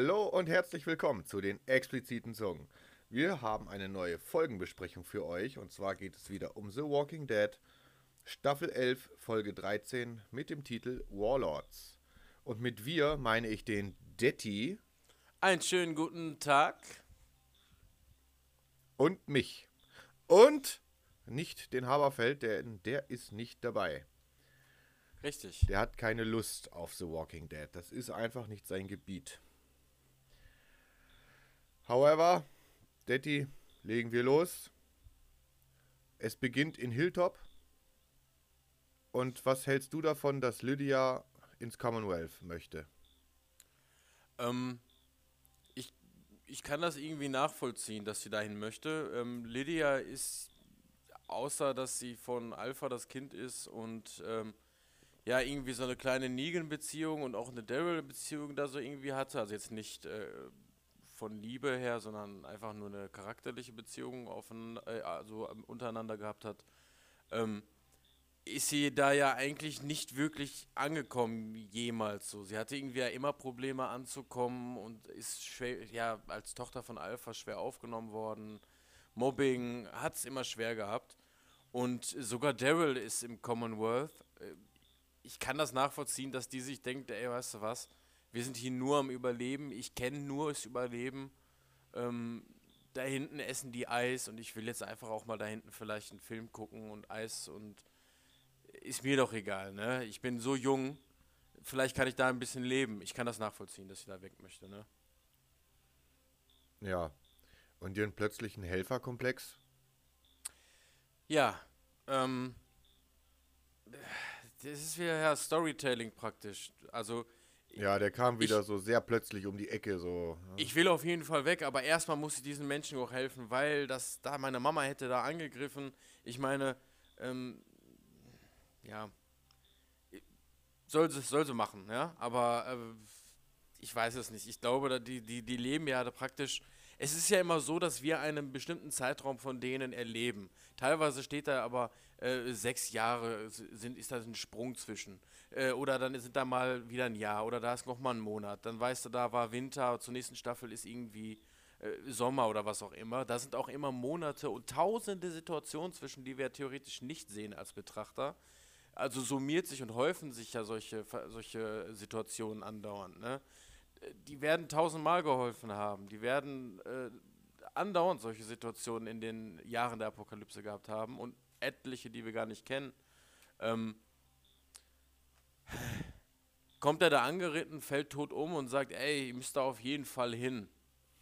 Hallo und herzlich willkommen zu den expliziten Zungen. Wir haben eine neue Folgenbesprechung für euch und zwar geht es wieder um The Walking Dead, Staffel 11, Folge 13 mit dem Titel Warlords. Und mit wir meine ich den Detti. Einen schönen guten Tag. Und mich. Und nicht den Haberfeld, denn der ist nicht dabei. Richtig. Der hat keine Lust auf The Walking Dead. Das ist einfach nicht sein Gebiet. However, Detti, legen wir los. Es beginnt in Hilltop. Und was hältst du davon, dass Lydia ins Commonwealth möchte? Ähm, ich, ich kann das irgendwie nachvollziehen, dass sie dahin möchte. Ähm, Lydia ist, außer dass sie von Alpha das Kind ist und ähm, ja, irgendwie so eine kleine Negan-Beziehung und auch eine Daryl-Beziehung da so irgendwie hatte, also jetzt nicht äh, von Liebe her, sondern einfach nur eine charakterliche Beziehung äh, also untereinander gehabt hat, ähm, ist sie da ja eigentlich nicht wirklich angekommen jemals so. Sie hatte irgendwie ja immer Probleme anzukommen und ist schwer, ja, als Tochter von Alpha schwer aufgenommen worden. Mobbing hat es immer schwer gehabt. Und sogar Daryl ist im Commonwealth. Äh, ich kann das nachvollziehen, dass die sich denkt, ey, weißt du was, wir sind hier nur am Überleben, ich kenne nur das Überleben. Ähm, da hinten essen die Eis und ich will jetzt einfach auch mal da hinten vielleicht einen Film gucken und Eis und ist mir doch egal, ne? Ich bin so jung, vielleicht kann ich da ein bisschen leben. Ich kann das nachvollziehen, dass ich da weg möchte, ne? Ja. Und ihren plötzlichen Helferkomplex? Ja, ähm, das ist wieder ja Storytelling praktisch. Also ja, der kam wieder ich, so sehr plötzlich um die Ecke. So. Ja. Ich will auf jeden Fall weg, aber erstmal muss ich diesen Menschen auch helfen, weil das da meine Mama hätte da angegriffen. Ich meine, ähm, ja, soll sie, soll sie machen, ja, aber äh, ich weiß es nicht. Ich glaube, die, die, die leben ja praktisch. Es ist ja immer so, dass wir einen bestimmten Zeitraum von denen erleben. Teilweise steht da aber äh, sechs Jahre, sind, ist da ein Sprung zwischen. Äh, oder dann sind da mal wieder ein Jahr oder da ist noch mal ein Monat. Dann weißt du, da war Winter, zur nächsten Staffel ist irgendwie äh, Sommer oder was auch immer. Da sind auch immer Monate und tausende Situationen zwischen, die wir theoretisch nicht sehen als Betrachter. Also summiert sich und häufen sich ja solche, solche Situationen andauernd. Ne? Die werden tausendmal geholfen haben. Die werden äh, andauernd solche Situationen in den Jahren der Apokalypse gehabt haben und etliche, die wir gar nicht kennen. Ähm, kommt er da angeritten, fällt tot um und sagt, ey, ihr müsst da auf jeden Fall hin.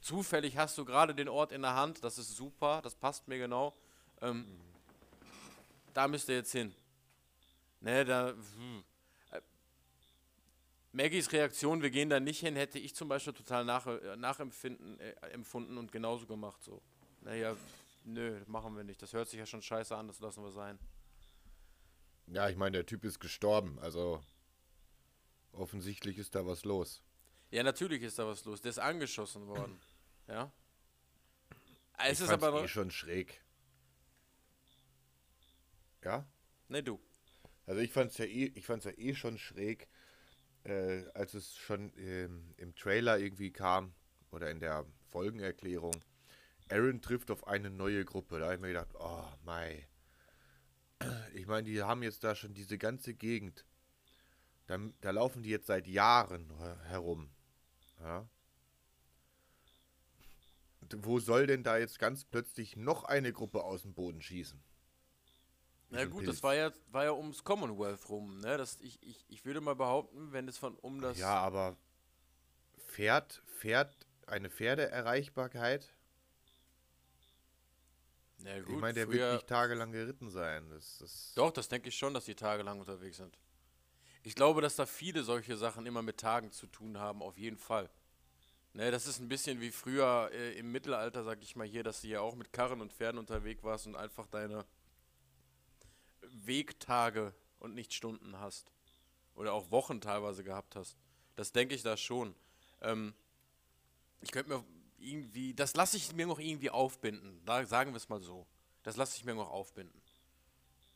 Zufällig hast du gerade den Ort in der Hand, das ist super, das passt mir genau. Ähm, mhm. Da müsst ihr jetzt hin. Ne, da. Hm. Äh, Maggies Reaktion, wir gehen da nicht hin, hätte ich zum Beispiel total nach, äh, nachempfinden, äh, empfunden und genauso gemacht so. Naja, nö, machen wir nicht. Das hört sich ja schon scheiße an, das lassen wir sein. Ja, ich meine, der Typ ist gestorben, also Offensichtlich ist da was los. Ja, natürlich ist da was los. Der ist angeschossen worden. ja. Es ich ist aber eh schon schräg. Ja? Ne, du. Also ich fand's ja eh, ich fand's ja eh schon schräg, äh, als es schon ähm, im Trailer irgendwie kam oder in der Folgenerklärung. Aaron trifft auf eine neue Gruppe. Da habe ich mir gedacht, oh mei. Ich meine, die haben jetzt da schon diese ganze Gegend da, da laufen die jetzt seit Jahren herum. Ja. Wo soll denn da jetzt ganz plötzlich noch eine Gruppe aus dem Boden schießen? Na gut, Pilz. das war ja, war ja ums Commonwealth rum. Ne? Das, ich, ich, ich würde mal behaupten, wenn es von um das. Ja, aber fährt, fährt eine Pferdeerreichbarkeit? Na gut, ich meine, der wird nicht tagelang geritten sein. Das, das Doch, das denke ich schon, dass die tagelang unterwegs sind. Ich glaube, dass da viele solche Sachen immer mit Tagen zu tun haben, auf jeden Fall. Ne, das ist ein bisschen wie früher äh, im Mittelalter, sag ich mal hier, dass du ja auch mit Karren und Pferden unterwegs warst und einfach deine Wegtage und nicht Stunden hast. Oder auch Wochen teilweise gehabt hast. Das denke ich da schon. Ähm, ich könnte mir irgendwie, das lasse ich mir noch irgendwie aufbinden. Da sagen wir es mal so. Das lasse ich mir noch aufbinden.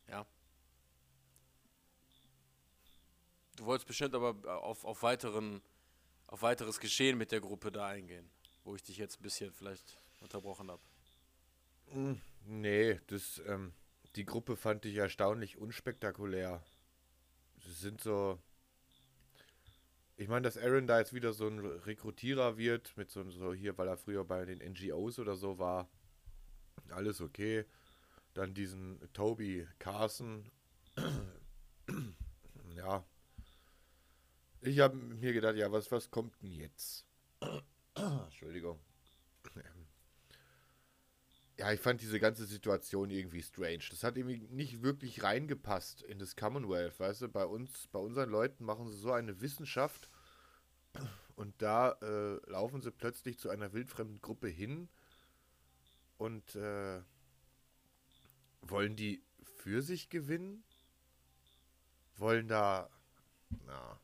Ja. Du wolltest bestimmt aber auf, auf weiteren auf weiteres Geschehen mit der Gruppe da eingehen, wo ich dich jetzt ein bisschen vielleicht unterbrochen habe. Hm, nee, das, ähm, die Gruppe fand ich erstaunlich unspektakulär. Sie sind so. Ich meine, dass Aaron da jetzt wieder so ein Rekrutierer wird, mit so, so hier, weil er früher bei den NGOs oder so war. Alles okay. Dann diesen Toby Carson. ja. Ich habe mir gedacht, ja, was, was kommt denn jetzt? Entschuldigung. Ja, ich fand diese ganze Situation irgendwie strange. Das hat irgendwie nicht wirklich reingepasst in das Commonwealth, weißt du? Bei uns, bei unseren Leuten machen sie so eine Wissenschaft und da äh, laufen sie plötzlich zu einer wildfremden Gruppe hin und äh, wollen die für sich gewinnen? Wollen da, na,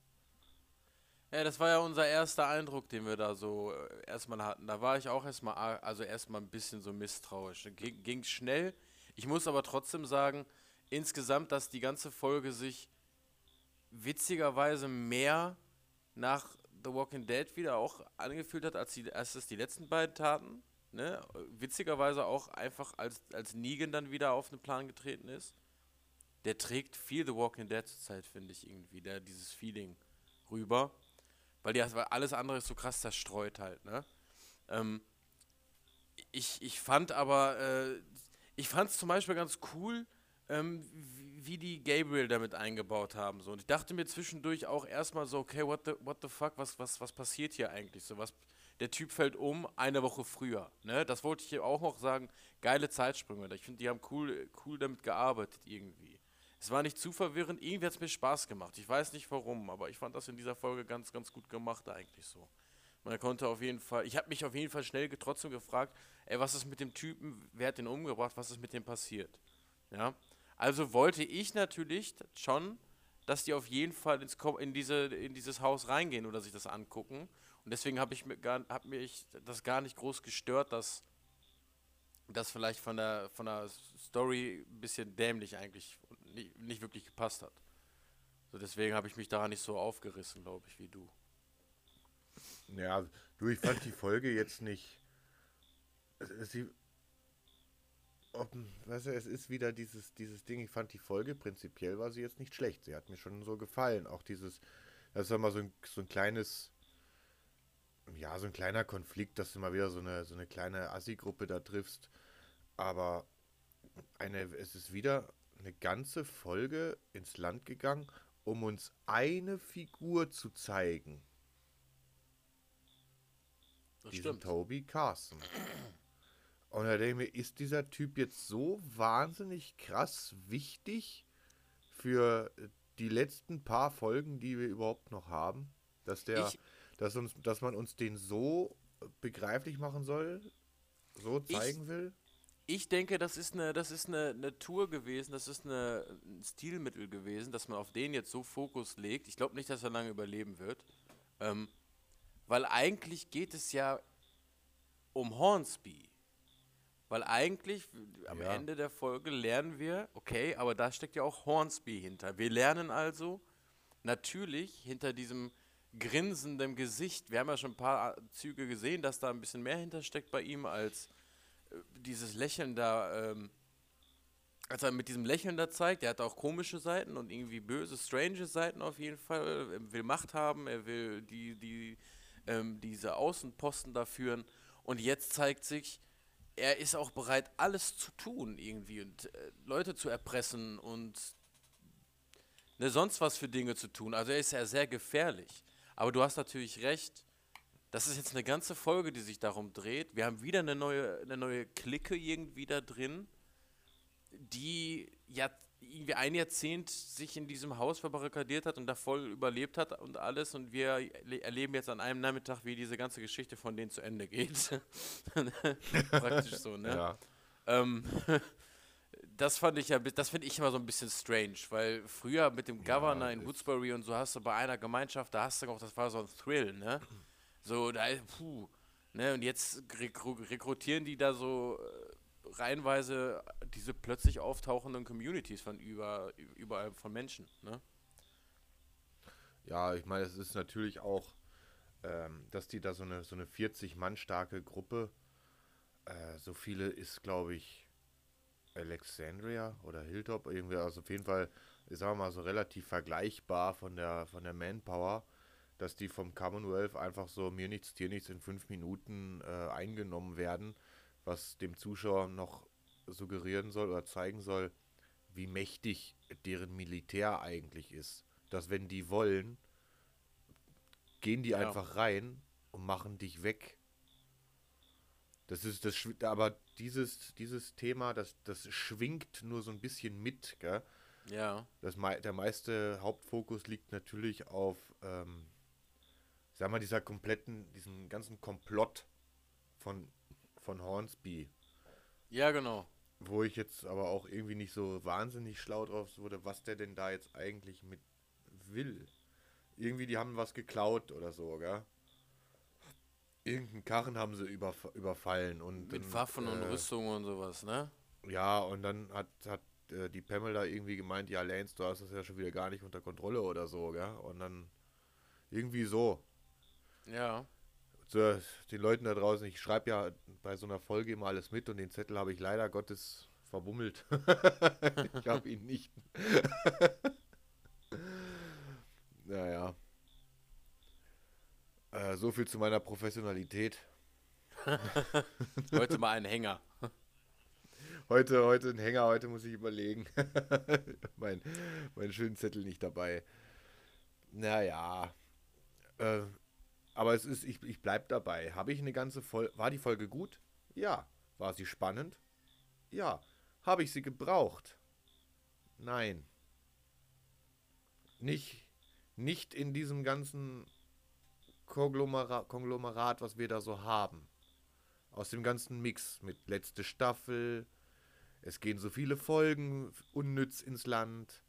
ja, das war ja unser erster Eindruck, den wir da so äh, erstmal hatten. Da war ich auch erstmal, also erstmal ein bisschen so misstrauisch. Ging, ging schnell. Ich muss aber trotzdem sagen, insgesamt, dass die ganze Folge sich witzigerweise mehr nach The Walking Dead wieder auch angefühlt hat, als, die, als es die letzten beiden taten. Ne? Witzigerweise auch einfach, als, als Negan dann wieder auf den Plan getreten ist. Der trägt viel The Walking Dead zur Zeit, finde ich irgendwie, der dieses Feeling rüber. Weil die alles andere ist so krass zerstreut halt, ne? Ähm, ich, ich fand aber, äh, ich fand es zum Beispiel ganz cool, ähm, wie, die Gabriel damit eingebaut haben. So. Und ich dachte mir zwischendurch auch erstmal so, okay, what the, what the fuck, was, was, was passiert hier eigentlich? So, was, der Typ fällt um eine Woche früher. Ne? Das wollte ich auch noch sagen. Geile Zeitsprünge. Ich finde, die haben cool, cool damit gearbeitet irgendwie. Es war nicht zu verwirrend, irgendwie hat es mir Spaß gemacht. Ich weiß nicht warum, aber ich fand das in dieser Folge ganz, ganz gut gemacht eigentlich so. Man konnte auf jeden Fall, ich habe mich auf jeden Fall schnell trotzdem gefragt, ey, was ist mit dem Typen, wer hat den umgebracht, was ist mit dem passiert? Ja, also wollte ich natürlich schon, dass die auf jeden Fall ins, in, diese, in dieses Haus reingehen oder sich das angucken. Und deswegen habe ich mir gar, hab mich das gar nicht groß gestört, dass das vielleicht von der, von der Story ein bisschen dämlich eigentlich nicht, nicht wirklich gepasst hat. So deswegen habe ich mich daran nicht so aufgerissen, glaube ich, wie du. Ja, du, ich fand die Folge jetzt nicht. Sie, ob, weißt du, es ist wieder dieses, dieses Ding, ich fand die Folge prinzipiell war sie jetzt nicht schlecht. Sie hat mir schon so gefallen. Auch dieses, das ist mal so ein, so ein kleines, ja, so ein kleiner Konflikt, dass du mal wieder so eine, so eine kleine Assi-Gruppe da triffst. Aber eine, es ist wieder eine ganze Folge ins Land gegangen, um uns eine Figur zu zeigen. Das Diesen stimmt. Toby Carson. Und da denke ich mir, ist dieser Typ jetzt so wahnsinnig krass wichtig für die letzten paar Folgen, die wir überhaupt noch haben, dass der, ich, dass uns, dass man uns den so begreiflich machen soll, so zeigen ich, will? Ich denke, das ist eine, das ist eine, eine Tour gewesen, das ist eine, ein Stilmittel gewesen, dass man auf den jetzt so Fokus legt. Ich glaube nicht, dass er lange überleben wird. Ähm, weil eigentlich geht es ja um Hornsby. Weil eigentlich am ja. Ende der Folge lernen wir, okay, aber da steckt ja auch Hornsby hinter. Wir lernen also natürlich hinter diesem grinsenden Gesicht, wir haben ja schon ein paar Züge gesehen, dass da ein bisschen mehr hintersteckt bei ihm als dieses Lächeln da, ähm, als er mit diesem Lächeln da zeigt, der hat auch komische Seiten und irgendwie böse, strange Seiten auf jeden Fall. Er will Macht haben, er will die, die, ähm, diese Außenposten da führen. Und jetzt zeigt sich, er ist auch bereit, alles zu tun irgendwie und äh, Leute zu erpressen und ne, sonst was für Dinge zu tun. Also er ist ja sehr gefährlich. Aber du hast natürlich recht, das ist jetzt eine ganze Folge, die sich darum dreht. Wir haben wieder eine neue, eine neue Clique irgendwie da drin, die ja irgendwie ein Jahrzehnt sich in diesem Haus verbarrikadiert hat und da voll überlebt hat und alles. Und wir erleben jetzt an einem Nachmittag, wie diese ganze Geschichte von denen zu Ende geht. Praktisch so, ne? Ja. Ähm, das fand ich ja, das finde ich immer so ein bisschen strange, weil früher mit dem Governor ja, in Woodsbury und so hast du bei einer Gemeinschaft, da hast du auch, das war so ein Thrill, ne? So, da, puh. Ne, und jetzt rekrutieren die da so äh, reihenweise diese plötzlich auftauchenden Communities von über, überall von Menschen, ne? Ja, ich meine, es ist natürlich auch ähm, dass die da so eine, so eine 40 Mann starke Gruppe, äh, so viele ist, glaube ich, Alexandria oder Hilltop, irgendwie, also auf jeden Fall, ich sag mal, so relativ vergleichbar von der, von der Manpower, dass die vom Commonwealth einfach so mir nichts, dir nichts in fünf Minuten äh, eingenommen werden, was dem Zuschauer noch suggerieren soll oder zeigen soll, wie mächtig deren Militär eigentlich ist. Dass wenn die wollen, gehen die ja. einfach rein und machen dich weg. Das ist das, aber dieses, dieses Thema, das, das schwingt nur so ein bisschen mit, gell? Ja. Das, der meiste Hauptfokus liegt natürlich auf, ähm, sag mal, dieser kompletten, diesen ganzen Komplott von, von Hornsby. Ja, genau. Wo ich jetzt aber auch irgendwie nicht so wahnsinnig schlau drauf wurde, was der denn da jetzt eigentlich mit will. Irgendwie, die haben was geklaut oder so, gell? Irgendeinen Karren haben sie überf überfallen und. Mit Waffen äh, und Rüstungen und sowas, ne? Ja, und dann hat, hat äh, die Pamela irgendwie gemeint, ja, Lance, du hast das ja schon wieder gar nicht unter Kontrolle oder so, gell? Und dann irgendwie so. Ja. Zu den Leuten da draußen, ich schreibe ja bei so einer Folge immer alles mit und den Zettel habe ich leider Gottes verbummelt. ich habe ihn nicht. naja. Äh, so viel zu meiner Professionalität. heute mal ein Hänger. Heute, heute ein Hänger, heute muss ich überlegen. mein, mein schönen Zettel nicht dabei. Naja. Äh, aber es ist, ich, ich bleib dabei. Habe ich eine ganze Folge. War die Folge gut? Ja. War sie spannend? Ja. Habe ich sie gebraucht? Nein. Nicht, nicht in diesem ganzen Konglomerat, Konglomerat, was wir da so haben. Aus dem ganzen Mix mit letzte Staffel. Es gehen so viele Folgen unnütz ins Land.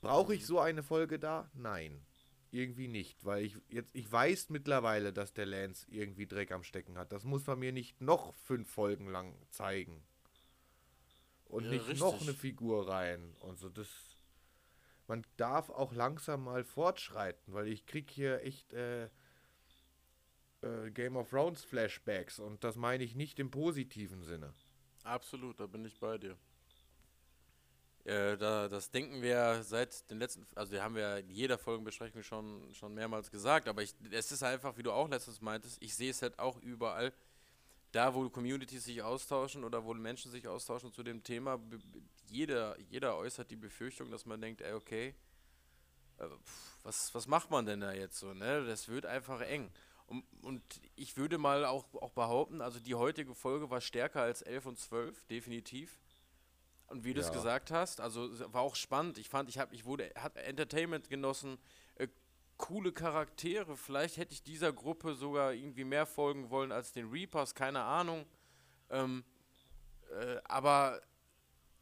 Brauche ich so eine Folge da? Nein irgendwie nicht, weil ich jetzt, ich weiß mittlerweile, dass der Lance irgendwie Dreck am Stecken hat. Das muss man mir nicht noch fünf Folgen lang zeigen. Und ja, nicht richtig. noch eine Figur rein und so. Das, man darf auch langsam mal fortschreiten, weil ich krieg hier echt äh, äh, Game of Thrones Flashbacks und das meine ich nicht im positiven Sinne. Absolut, da bin ich bei dir. Äh, da, das denken wir seit den letzten, also wir haben ja in jeder Folgenbesprechung schon, schon mehrmals gesagt, aber ich, es ist einfach, wie du auch letztens meintest, ich sehe es halt auch überall, da wo Communities sich austauschen oder wo Menschen sich austauschen zu dem Thema, jeder, jeder äußert die Befürchtung, dass man denkt, ey, okay, äh, was, was macht man denn da jetzt so, ne? Das wird einfach eng. Und, und ich würde mal auch, auch behaupten, also die heutige Folge war stärker als 11 und 12, definitiv. Und wie du es gesagt hast, also war auch spannend. Ich fand, ich habe, ich wurde, hat Entertainment genossen, äh, coole Charaktere. Vielleicht hätte ich dieser Gruppe sogar irgendwie mehr folgen wollen als den Reapers, keine Ahnung. Ähm, äh, aber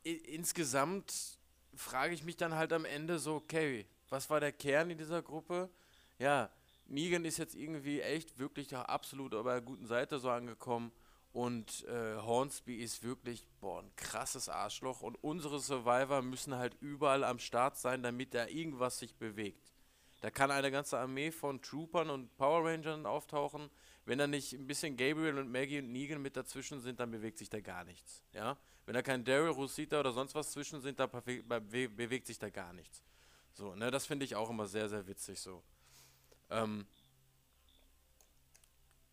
insgesamt frage ich mich dann halt am Ende so, okay, was war der Kern in dieser Gruppe? Ja, Negan ist jetzt irgendwie echt wirklich absolut auf der guten Seite so angekommen. Und äh, Hornsby ist wirklich boah, ein krasses Arschloch. Und unsere Survivor müssen halt überall am Start sein, damit da irgendwas sich bewegt. Da kann eine ganze Armee von Troopern und Power Rangern auftauchen. Wenn da nicht ein bisschen Gabriel und Maggie und Negan mit dazwischen sind, dann bewegt sich da gar nichts. Ja? Wenn da kein Daryl, Rosita oder sonst was zwischen sind, dann bewegt sich da gar nichts. So, ne, das finde ich auch immer sehr, sehr witzig so. Ähm,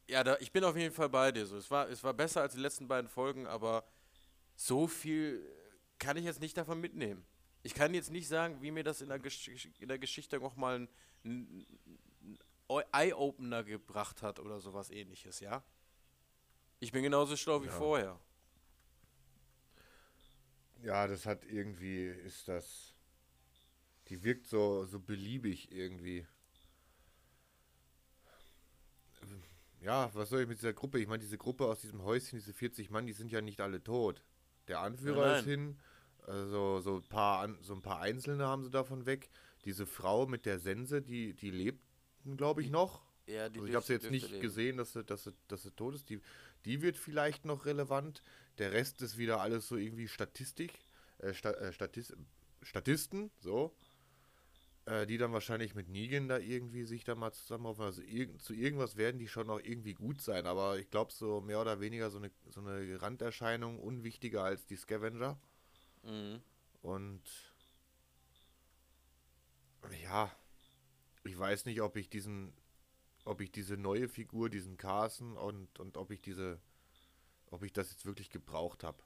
ja, da, ich bin auf jeden Fall bei dir. So. Es, war, es war besser als die letzten beiden Folgen, aber so viel kann ich jetzt nicht davon mitnehmen. Ich kann jetzt nicht sagen, wie mir das in der, Gesch in der Geschichte nochmal ein, ein Eye-Opener gebracht hat oder sowas ähnliches, ja? Ich bin genauso schlau wie ja. vorher. Ja, das hat irgendwie, ist das. Die wirkt so, so beliebig irgendwie. Ja, was soll ich mit dieser Gruppe? Ich meine, diese Gruppe aus diesem Häuschen, diese 40 Mann, die sind ja nicht alle tot. Der Anführer nein, nein. ist hin, also so ein, paar, so ein paar Einzelne haben sie davon weg. Diese Frau mit der Sense, die, die lebt, glaube ich, noch. Ja, die also ich habe sie jetzt nicht leben. gesehen, dass sie, dass, sie, dass sie tot ist. Die, die wird vielleicht noch relevant. Der Rest ist wieder alles so irgendwie Statistik, äh, Sta, äh, Statist, Statisten, so. Äh, die dann wahrscheinlich mit Negan da irgendwie sich da mal zusammenraufen. Also irg zu irgendwas werden die schon noch irgendwie gut sein, aber ich glaube so mehr oder weniger so eine, so eine Randerscheinung unwichtiger als die Scavenger. Mhm. Und ja, ich weiß nicht, ob ich diesen, ob ich diese neue Figur, diesen Carson und, und ob ich diese, ob ich das jetzt wirklich gebraucht habe.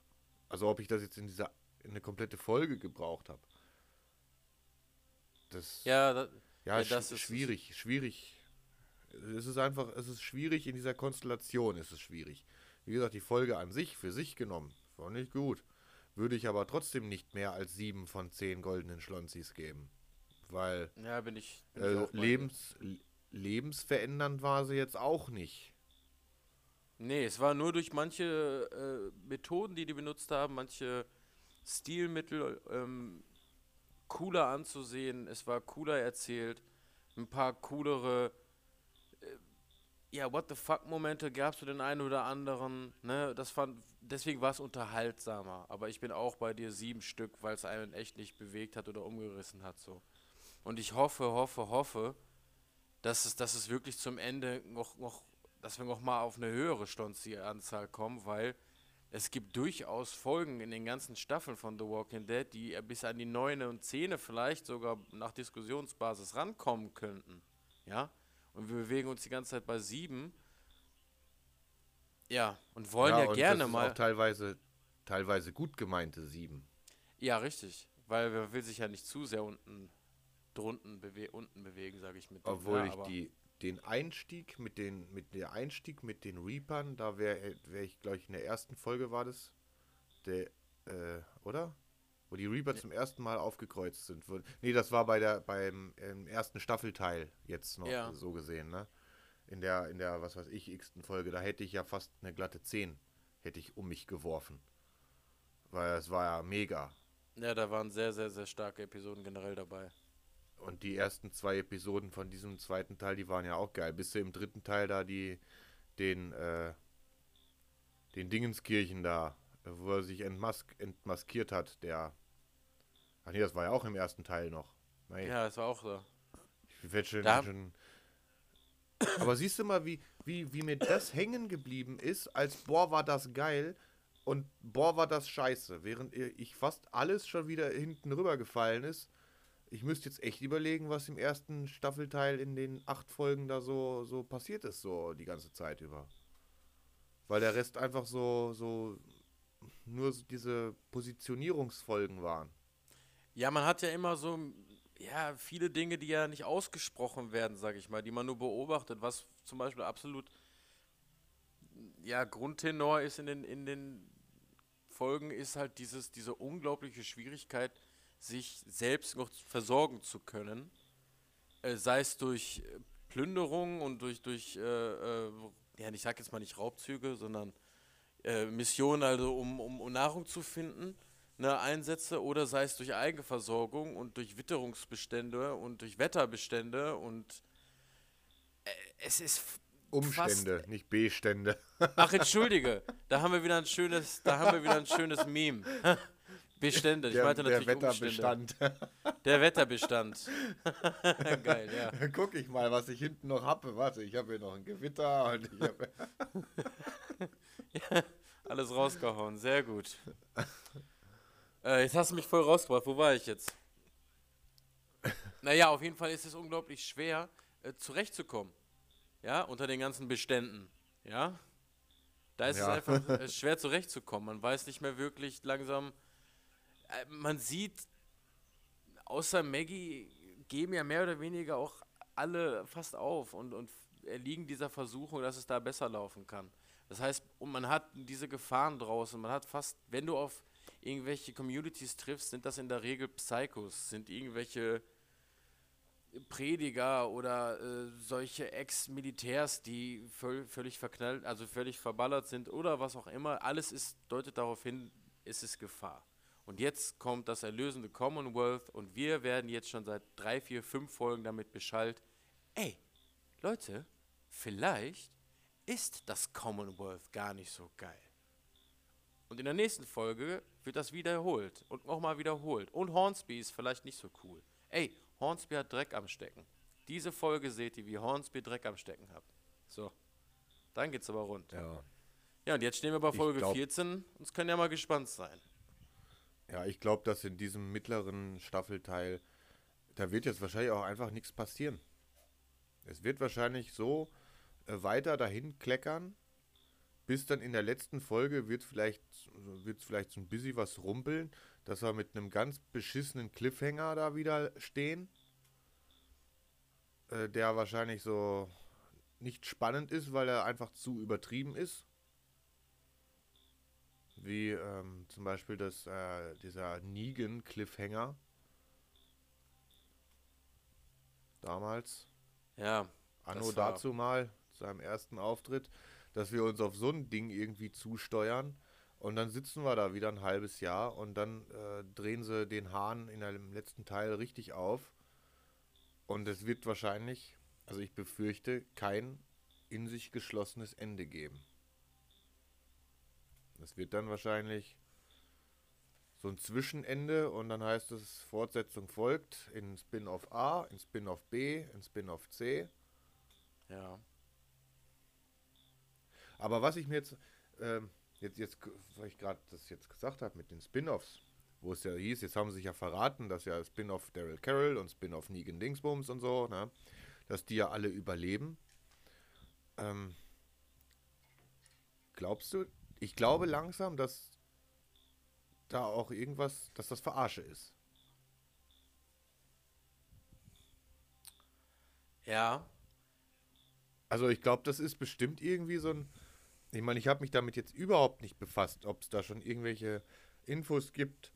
Also ob ich das jetzt in dieser, in eine komplette Folge gebraucht habe. Das, Ja, da, ja, ja, sch das ist- schwierig, schwierig. Es ist einfach, es ist schwierig in dieser Konstellation, ist es schwierig. Wie gesagt, die Folge an sich, für sich genommen, war nicht gut. Würde ich aber trotzdem nicht mehr als sieben von zehn goldenen Schlonzis geben. Weil ja, bin ich. Bin äh, lebens, lebensverändernd war sie jetzt auch nicht. Nee, es war nur durch manche äh, Methoden, die die benutzt haben, manche Stilmittel ähm, cooler anzusehen. Es war cooler erzählt. Ein paar coolere, äh, ja, what the fuck Momente gab es für den einen oder anderen. Ne? Das fand, deswegen war es unterhaltsamer. Aber ich bin auch bei dir sieben Stück, weil es einen echt nicht bewegt hat oder umgerissen hat. So. Und ich hoffe, hoffe, hoffe, dass es, dass es wirklich zum Ende noch, noch dass wir noch mal auf eine höhere Stonzi-Anzahl kommen, weil es gibt durchaus Folgen in den ganzen Staffeln von The Walking Dead, die bis an die neune und zehne vielleicht sogar nach Diskussionsbasis rankommen könnten. Ja? Und wir bewegen uns die ganze Zeit bei sieben. Ja, und wollen ja, und gerne das ist mal. Auch teilweise, teilweise gut gemeinte sieben. Ja, richtig. Weil man will sich ja nicht zu sehr unten drunten bewe unten bewegen, sage ich mit dem. Obwohl ja, ich die, den Einstieg mit den, mit der Einstieg mit den Reapern, da wäre wär ich, glaube ich, in der ersten Folge war das, der, äh, oder? Wo die Reaper zum ersten Mal aufgekreuzt sind. Nee, das war bei der, beim ersten Staffelteil jetzt noch Ja. so gesehen, ne? In der, in der, was weiß ich, x-ten Folge, da hätte ich ja fast eine glatte 10, hätte ich um mich geworfen. Weil es war ja mega. Ja, da waren sehr, sehr, sehr starke Episoden generell dabei. Und die ersten zwei Episoden von diesem zweiten Teil, die waren ja auch geil. Bis sie im dritten Teil da die, den, äh, den Dingenskirchen da, wo er sich entmask entmaskiert hat, der. Ach nee, das war ja auch im ersten Teil noch. Nein, Ja, das war auch so. ich werd schon, schon. Aber siehst du mal, wie, wie, wie mir das hängen geblieben ist, als boah, war das geil und boah, war das scheiße. Während ich fast alles schon wieder hinten rübergefallen ist. Ich müsste jetzt echt überlegen, was im ersten Staffelteil in den acht Folgen da so, so passiert ist, so die ganze Zeit über. Weil der Rest einfach so, so nur diese Positionierungsfolgen waren. Ja, man hat ja immer so, ja, viele Dinge, die ja nicht ausgesprochen werden, sag ich mal, die man nur beobachtet, was zum Beispiel absolut, ja, Grundtenor ist in den, in den Folgen, ist halt dieses, diese unglaubliche Schwierigkeit, sich selbst noch versorgen zu können. Äh, sei es durch äh, Plünderung und durch, durch äh, äh, ja, ich sag jetzt mal nicht Raubzüge, sondern äh, Missionen, also um, um, um Nahrung zu finden, ne, Einsätze, oder sei es durch Eigenversorgung und durch Witterungsbestände und durch Wetterbestände und es ist Umstände, nicht B-Stände. Ach, entschuldige, da haben wir wieder ein schönes, da haben wir wieder ein schönes Meme. Bestände, ich Der, meinte der natürlich Umstände. Wetterbestand. Der Wetterbestand. Geil, ja. Guck ich mal, was ich hinten noch habe. Warte, ich habe hier noch ein Gewitter und ich habe. Alles rausgehauen, sehr gut. Äh, jetzt hast du mich voll rausgebracht. Wo war ich jetzt? Naja, auf jeden Fall ist es unglaublich schwer, äh, zurechtzukommen. Ja, unter den ganzen Beständen. Ja. Da ist Ja. es einfach äh, schwer zurechtzukommen. Man weiß nicht mehr wirklich langsam. Äh, man sieht, außer Maggie geben ja mehr oder weniger auch alle fast auf und, und erliegen dieser Versuchung, dass es da besser laufen kann. Das heißt, und man hat diese Gefahren draußen, man hat fast, wenn du auf irgendwelche Communities triffst, sind das in der Regel Psychos, sind irgendwelche Prediger oder äh, solche Ex-Militärs, die völ völlig verknallt, also völlig verballert sind oder was auch immer. Alles ist, deutet darauf hin, es ist Gefahr. Und jetzt kommt das erlösende Commonwealth und wir werden jetzt schon seit drei, vier, fünf Folgen damit beschallt. Ey, Leute, vielleicht ist das Commonwealth gar nicht so geil. Und in der nächsten Folge wird das wiederholt und nochmal wiederholt. Und Hornsby ist vielleicht nicht so cool. Ey, Hornsby hat Dreck am Stecken. Diese Folge seht ihr, wie Hornsby Dreck am Stecken hat. So. Dann geht's aber rund. Ja. Ja, und jetzt stehen wir bei Folge glaub- 14. Uns können ja mal gespannt sein. Ja, ich glaube, dass in diesem mittleren Staffelteil, da wird jetzt wahrscheinlich auch einfach nichts passieren. Es wird wahrscheinlich so äh, weiter dahin kleckern, bis dann in der letzten Folge wird vielleicht wird vielleicht so ein bisschen was rumpeln, dass wir mit einem ganz beschissenen Cliffhanger da wieder stehen, äh, der wahrscheinlich so nicht spannend ist, weil er einfach zu übertrieben ist. Wie ähm, zum Beispiel das, äh, dieser Negan-Cliffhanger. Damals. Ja. Anno dazu mal, zu seinem ersten Auftritt, dass wir uns auf so ein Ding irgendwie zusteuern. Und dann sitzen wir da wieder ein halbes Jahr und dann äh, drehen sie den Hahn in dem letzten Teil richtig auf. Und es wird wahrscheinlich, also ich befürchte, kein in sich geschlossenes Ende geben. Es wird dann wahrscheinlich so ein Zwischenende und dann heißt es, Fortsetzung folgt in Spin-off A, in Spin-off B, in Spin-off C. Ja. Aber was ich mir jetzt, ähm, jetzt, jetzt, weil ich gerade das jetzt gesagt habe mit den Spin-offs, wo es ja hieß, jetzt haben sie sich ja verraten, dass ja Spin-off Daryl Carroll und Spin-off Negan Dingsbums und so, ne, dass die ja alle überleben. Ähm, glaubst du, ich glaube langsam, dass da auch irgendwas, dass das Verarsche ist. Ja. Also ich glaube, das ist bestimmt irgendwie so ein. Ich meine, ich habe mich damit jetzt überhaupt nicht befasst, ob es da schon irgendwelche Infos gibt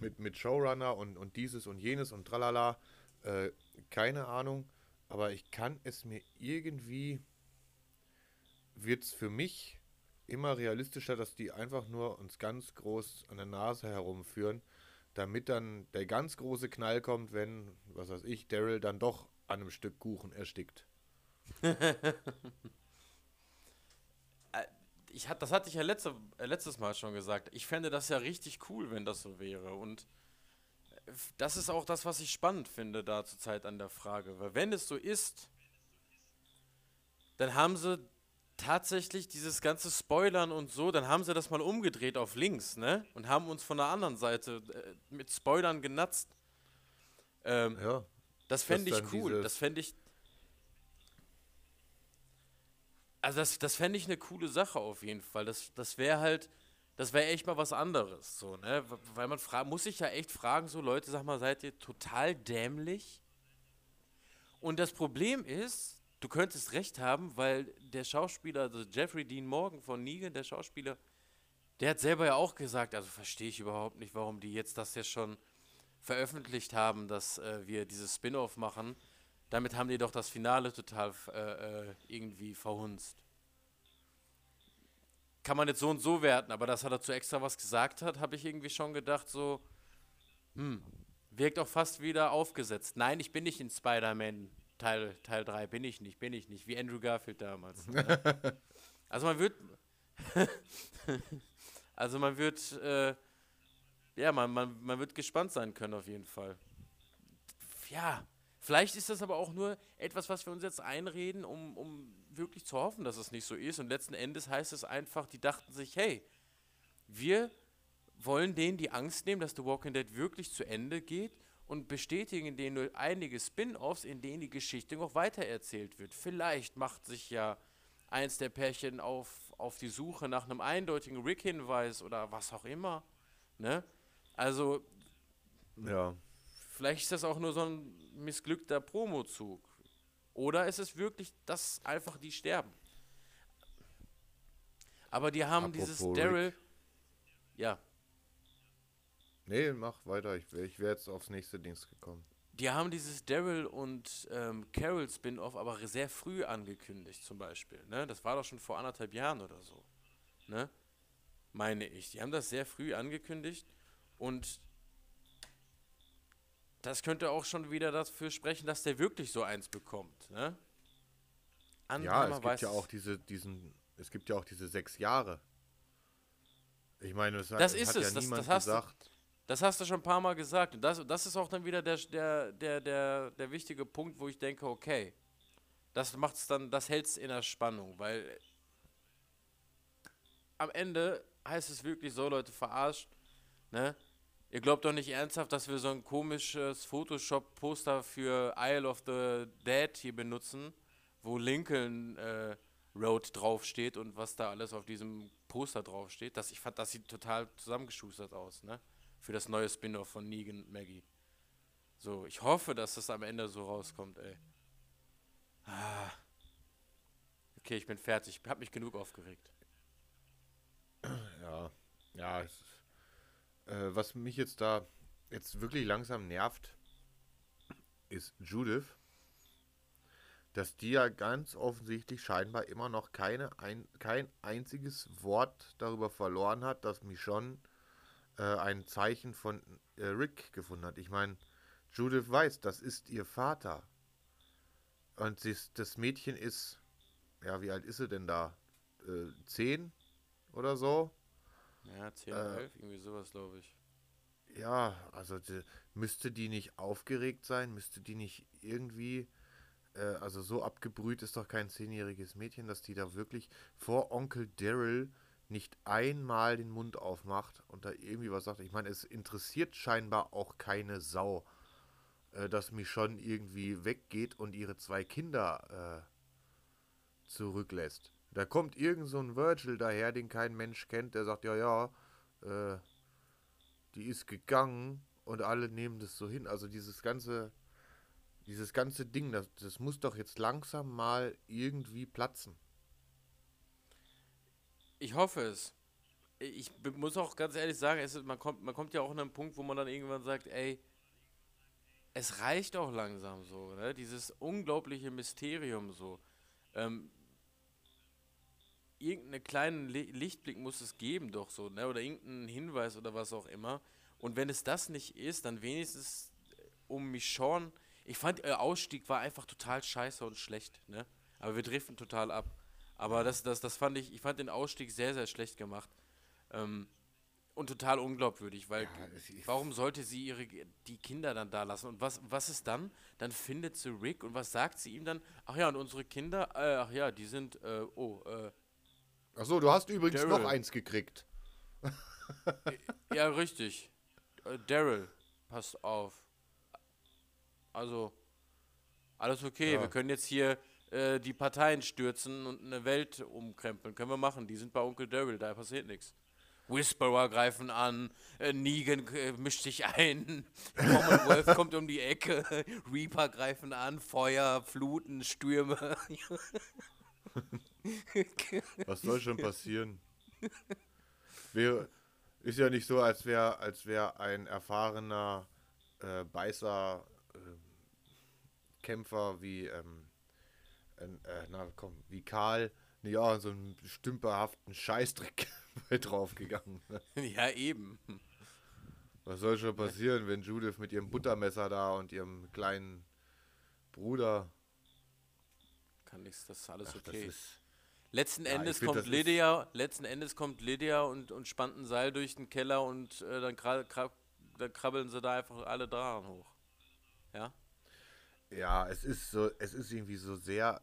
mit, mit Showrunner und, und dieses und jenes und tralala. Äh, keine Ahnung. Aber ich kann es mir irgendwie. Wird es für mich immer realistischer, dass die einfach nur uns ganz groß an der Nase herumführen, damit dann der ganz große Knall kommt, wenn, was weiß ich, Daryl dann doch an einem Stück Kuchen erstickt. Ich hat, das hatte ich ja letzte, äh, letztes Mal schon gesagt. Ich fände das ja richtig cool, wenn das so wäre. Und äh, das ist auch das, was ich spannend finde da zurzeit an der Frage. Weil wenn es so ist, dann haben sie tatsächlich dieses ganze Spoilern und so, dann haben sie das mal umgedreht auf links, ne? Und haben uns von der anderen Seite äh, mit Spoilern genatzt. Ähm, Ja. das fände ich cool. Das fände ich. Also das, das fände ich eine coole Sache auf jeden Fall. Das, das wäre halt, das wäre echt mal was anderes. So, ne? Weil man muss sich ja echt fragen, so Leute, sag mal, seid ihr total dämlich? Und das Problem ist, du könntest recht haben, weil der Schauspieler, also Jeffrey Dean Morgan von Negan, der Schauspieler, der hat selber ja auch gesagt, also verstehe ich überhaupt nicht, warum die jetzt das ja schon veröffentlicht haben, dass äh, wir dieses Spin-off machen. Damit haben die doch das Finale total äh, äh, irgendwie verhunzt. Kann man jetzt so und so werten, aber dass er dazu extra was gesagt hat, habe ich irgendwie schon gedacht, so, hm, wirkt auch fast wieder aufgesetzt. Nein, ich bin nicht in Spider-Man Teil, Teil 3, bin ich nicht, bin ich nicht, wie Andrew Garfield damals. ne? Also man wird, also man wird, äh, ja, man, man, man wird gespannt sein können auf jeden Fall. Ja, vielleicht ist das aber auch nur etwas, was wir uns jetzt einreden, um, um wirklich zu hoffen, dass es nicht so ist. Und letzten Endes heißt es einfach, die dachten sich, hey, wir wollen denen die Angst nehmen, dass The Walking Dead wirklich zu Ende geht und bestätigen denen nur einige Spin-offs, in denen die Geschichte noch weitererzählt wird. Vielleicht macht sich ja eins der Pärchen auf, auf die Suche nach einem eindeutigen Rick-Hinweis oder was auch immer. Ne? Also Ja. Vielleicht ist das auch nur so ein missglückter Promozug. Oder ist es wirklich, dass einfach die sterben? Aber die haben dieses Apropos Daryl. Rick. Ja, Nee, mach weiter. Ich, ich wäre jetzt aufs nächste Dings gekommen. die haben dieses Daryl und ähm, Carol Spin-off aber sehr früh angekündigt, zum Beispiel. Ne? Das war doch schon vor anderthalb Jahren oder so. Ne? Meine ich. Die haben das sehr früh angekündigt und das könnte auch schon wieder dafür sprechen, dass der wirklich so eins bekommt. Ne? Ja, es gibt ja auch diese, diesen, es gibt ja auch diese sechs Jahre. Ich meine, es hat, Das es ist hat es, ja das- niemand das hast du- gesagt. Das hast du schon ein paar Mal gesagt. Und das, das ist auch dann wieder der, der, der, der, der wichtige Punkt, wo ich denke, okay, das macht's dann, das hält's in der Spannung, weil am Ende heißt es wirklich so, Leute, verarscht, ne? Ihr glaubt doch nicht ernsthaft, dass wir so ein komisches Photoshop-Poster für Isle of the Dead hier benutzen, wo Lincoln äh, Road draufsteht und was da alles auf diesem Poster draufsteht. Das, ich fand, das sieht total zusammengeschustert aus, ne? Für das neue Spin-off von Negan und Maggie. So, ich hoffe, dass das am Ende so rauskommt, ey. Ah. Okay, ich bin fertig. Ich hab mich genug aufgeregt. Ja, ja, es, äh, was mich jetzt da jetzt wirklich langsam nervt, ist Judith, dass die ja ganz offensichtlich scheinbar immer noch keine ein, kein einziges Wort darüber verloren hat, dass Michonne äh, ein Zeichen von äh, Rick gefunden hat. Ich meine, Judith weiß, das ist ihr Vater. Und sie ist, das Mädchen ist, ja, wie alt ist sie denn da? Äh, zehn oder so? Ja, 10, äh, 11, irgendwie sowas, glaube ich. Ja, also die, müsste die nicht aufgeregt sein? Müsste die nicht irgendwie, äh, also so abgebrüht ist doch kein zehnjähriges Mädchen, dass die da wirklich vor Onkel Daryl nicht einmal den Mund aufmacht und da irgendwie was sagt. Ich meine, es interessiert scheinbar auch keine Sau, äh, dass Michonne irgendwie weggeht und ihre zwei Kinder äh, zurücklässt. Da kommt irgend so ein Virgil daher, den kein Mensch kennt, der sagt, ja, ja, äh, die ist gegangen und alle nehmen das so hin. Also dieses ganze, dieses ganze Ding, das, das muss doch jetzt langsam mal irgendwie platzen. Ich hoffe es. Ich muss auch ganz ehrlich sagen, es man, kommt, man kommt ja auch an einen Punkt, wo man dann irgendwann sagt, ey, es reicht auch langsam so, ne? Dieses unglaubliche Mysterium so. Ähm, irgendeinen kleinen Lichtblick muss es geben, doch so, ne? Oder irgendeinen Hinweis oder was auch immer. Und wenn es das nicht ist, dann wenigstens äh, um Michonne. Ich fand, der Ausstieg war einfach total scheiße und schlecht, ne? Aber wir driften total ab. Aber das, das, das fand ich, ich fand den Ausstieg sehr, sehr schlecht gemacht. Ähm, und total unglaubwürdig, weil ja, warum sollte sie ihre die Kinder dann da lassen? Und was, was ist dann? Dann findet sie Rick und was sagt sie ihm dann? Ach ja, und unsere Kinder, äh, ach ja, die sind, äh, oh, äh, Achso, du hast übrigens Daryl. noch eins gekriegt. ja, richtig. Äh, Daryl, passt auf. Also, alles okay. Ja. Wir können jetzt hier äh, die Parteien stürzen und eine Welt umkrempeln. Können wir machen. Die sind bei Onkel Daryl, da passiert nichts. Whisperer greifen an, äh, Negan äh, mischt sich ein, Commonwealth kommt um die Ecke, Reaper greifen an, Feuer, Fluten, Stürme. Was soll schon passieren? Wir, ist ja nicht so, als wäre als wär ein erfahrener äh, Beißer äh, Kämpfer wie ähm, äh, na komm, wie Karl, ja, so einen stümperhaften Scheißdreck draufgegangen. ja, eben. Was soll schon passieren, wenn Judith mit ihrem Buttermesser da und ihrem kleinen Bruder. Kann nichts, das ist alles Ach, okay. Ist letzten, ja, Endes kommt Lydia, letzten Endes kommt Lydia und, und spannt ein Seil durch den Keller und äh, dann, krab, krab, dann krabbeln sie da einfach alle dran hoch. Ja? Ja, es ist so, es ist irgendwie so sehr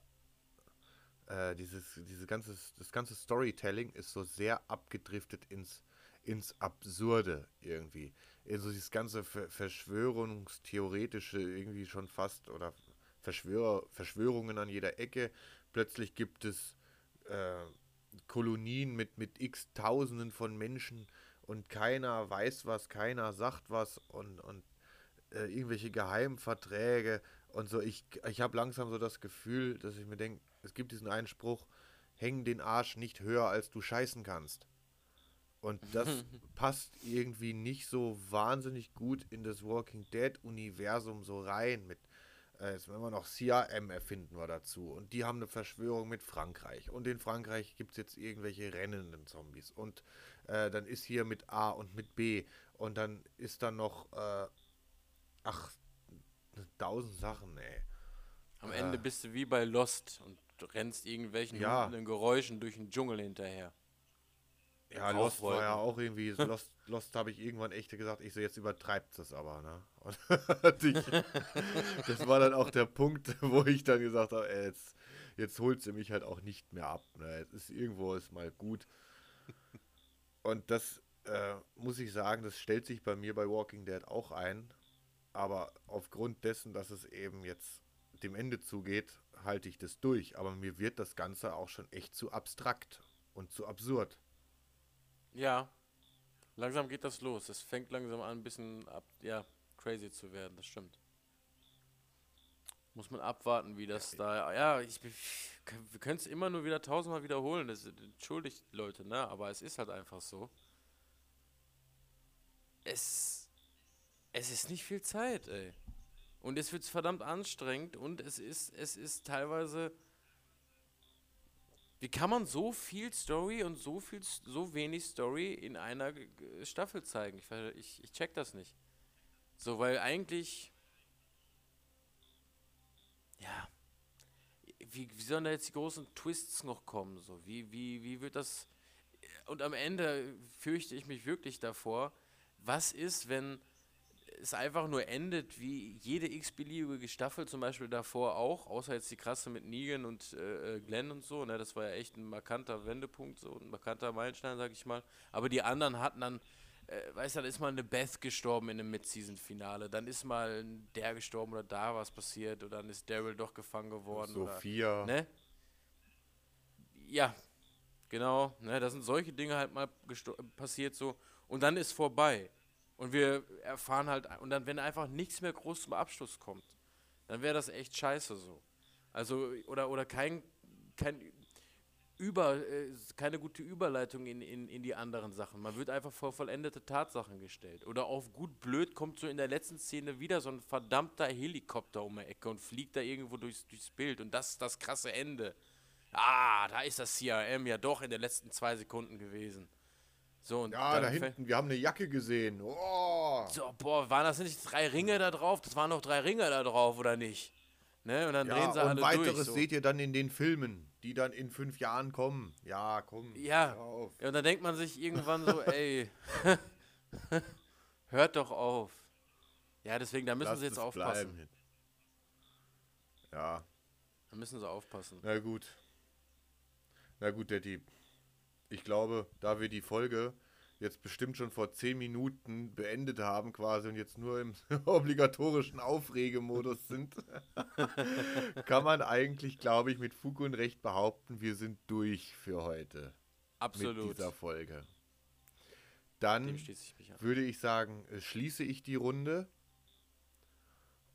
äh, dieses, diese ganze, das ganze Storytelling ist so sehr abgedriftet ins, ins Absurde irgendwie. Also dieses ganze Verschwörungstheoretische irgendwie schon fast oder Verschwörer, Verschwörungen an jeder Ecke. Plötzlich gibt es äh, Kolonien mit, mit x Tausenden von Menschen und keiner weiß was, keiner sagt was und, und äh, irgendwelche Geheimverträge und so. Ich, ich habe langsam so das Gefühl, dass ich mir denke, es gibt diesen Einspruch, häng den Arsch nicht höher, als du scheißen kannst. Und das passt irgendwie nicht so wahnsinnig gut in das Walking Dead-Universum so rein mit äh, jetzt wenn wir noch CRM erfinden wir dazu. Und die haben eine Verschwörung mit Frankreich. Und in Frankreich gibt es jetzt irgendwelche rennenden Zombies. Und äh, dann ist hier mit A und mit B. Und dann ist dann noch, äh, ach, tausend Sachen, ey. Am Ende bist du wie bei Lost und rennst irgendwelchen ja. Geräuschen durch den Dschungel hinterher. Ja, Lost war ja auch irgendwie, Lost, Lost habe ich irgendwann echt gesagt, ich so, jetzt übertreibt es aber, ne? Und ich, das war dann auch der Punkt, wo ich dann gesagt habe, ey, jetzt, jetzt holt sie mich halt auch nicht mehr ab. Ne? Jetzt ist irgendwo ist mal gut. Und das äh, muss ich sagen, das stellt sich bei mir bei Walking Dead auch ein. Aber aufgrund dessen, dass es eben jetzt dem Ende zugeht, halte ich das durch. Aber mir wird das Ganze auch schon echt zu abstrakt und zu absurd. Ja, langsam geht das los. Es fängt langsam an, ein bisschen ab, ja, crazy zu werden, das stimmt. Muss man abwarten, wie das da. Ja, ich, wir können es immer nur wieder tausendmal wiederholen. Das entschuldigt Leute, ne? Aber es ist halt einfach so. Es. Es ist nicht viel Zeit, ey. Und es wird verdammt anstrengend und es ist, es ist teilweise. Wie kann man so viel Story und so viel so wenig Story in einer Staffel zeigen? Ich, ich, ich check das nicht. So, weil eigentlich. Ja. Wie, wie sollen da jetzt die großen Twists noch kommen? So, wie, wie, wie wird das. Und am Ende fürchte ich mich wirklich davor. Was ist, wenn es einfach nur endet wie jede x-beliebige Staffel zum Beispiel davor auch, außer jetzt die krasse mit Negan und äh, äh, Glenn und so, ne, das war ja echt ein markanter Wendepunkt, so ein markanter Meilenstein, sag ich mal. Aber die anderen hatten dann, äh, weißt du, dann ist mal eine Beth gestorben in einem Mid-Season-Finale, dann ist mal der gestorben oder da was passiert oder dann ist Daryl doch gefangen geworden. Sophia. Oder, ne? Ja, genau, ne, da sind solche Dinge halt mal passiert so und dann ist vorbei. Und wir erfahren halt, und dann, wenn einfach nichts mehr groß zum Abschluss kommt, dann wäre das echt scheiße so. Also, oder, oder kein, kein über, äh, keine gute Überleitung in, in, in die anderen Sachen. Man wird einfach vor vollendete Tatsachen gestellt. Oder auf gut blöd kommt so in der letzten Szene wieder so ein verdammter Helikopter um die Ecke und fliegt da irgendwo durchs, durchs Bild. Und das ist das krasse Ende. Ah, da ist das CRM ja doch in den letzten zwei Sekunden gewesen. So, und ja, da hinten, wir haben eine Jacke gesehen. Oh. So, boah, waren das nicht drei Ringe da drauf? Das waren noch drei Ringe da drauf, oder nicht? Ne? Und dann ja, drehen sie und alle weiteres durch, so. seht ihr dann in den Filmen, die dann in fünf Jahren kommen. Ja, komm. Ja. ja und dann denkt man sich irgendwann so, ey, hört doch auf. Ja, deswegen, da müssen Lasst sie jetzt aufpassen. Bleiben. Ja. Da müssen sie aufpassen. Na gut. Na gut, Daddy ich glaube, da wir die Folge jetzt bestimmt schon vor zehn Minuten beendet haben quasi und jetzt nur im obligatorischen Aufregemodus sind, kann man eigentlich, glaube ich, mit Fug und Recht behaupten, wir sind durch für heute. Absolut. Mit dieser Folge. Dann ich würde ich sagen, äh, schließe ich die Runde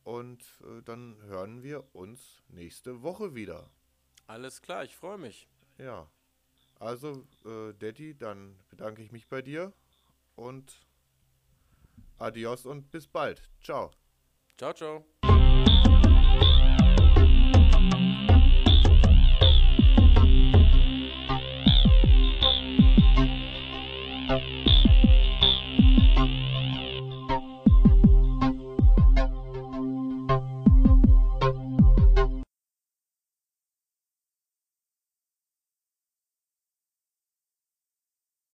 und äh, dann hören wir uns nächste Woche wieder. Alles klar, ich freue mich. Ja. Also, äh, Daddy, dann bedanke ich mich bei dir und adios und bis bald. Ciao. Ciao, ciao.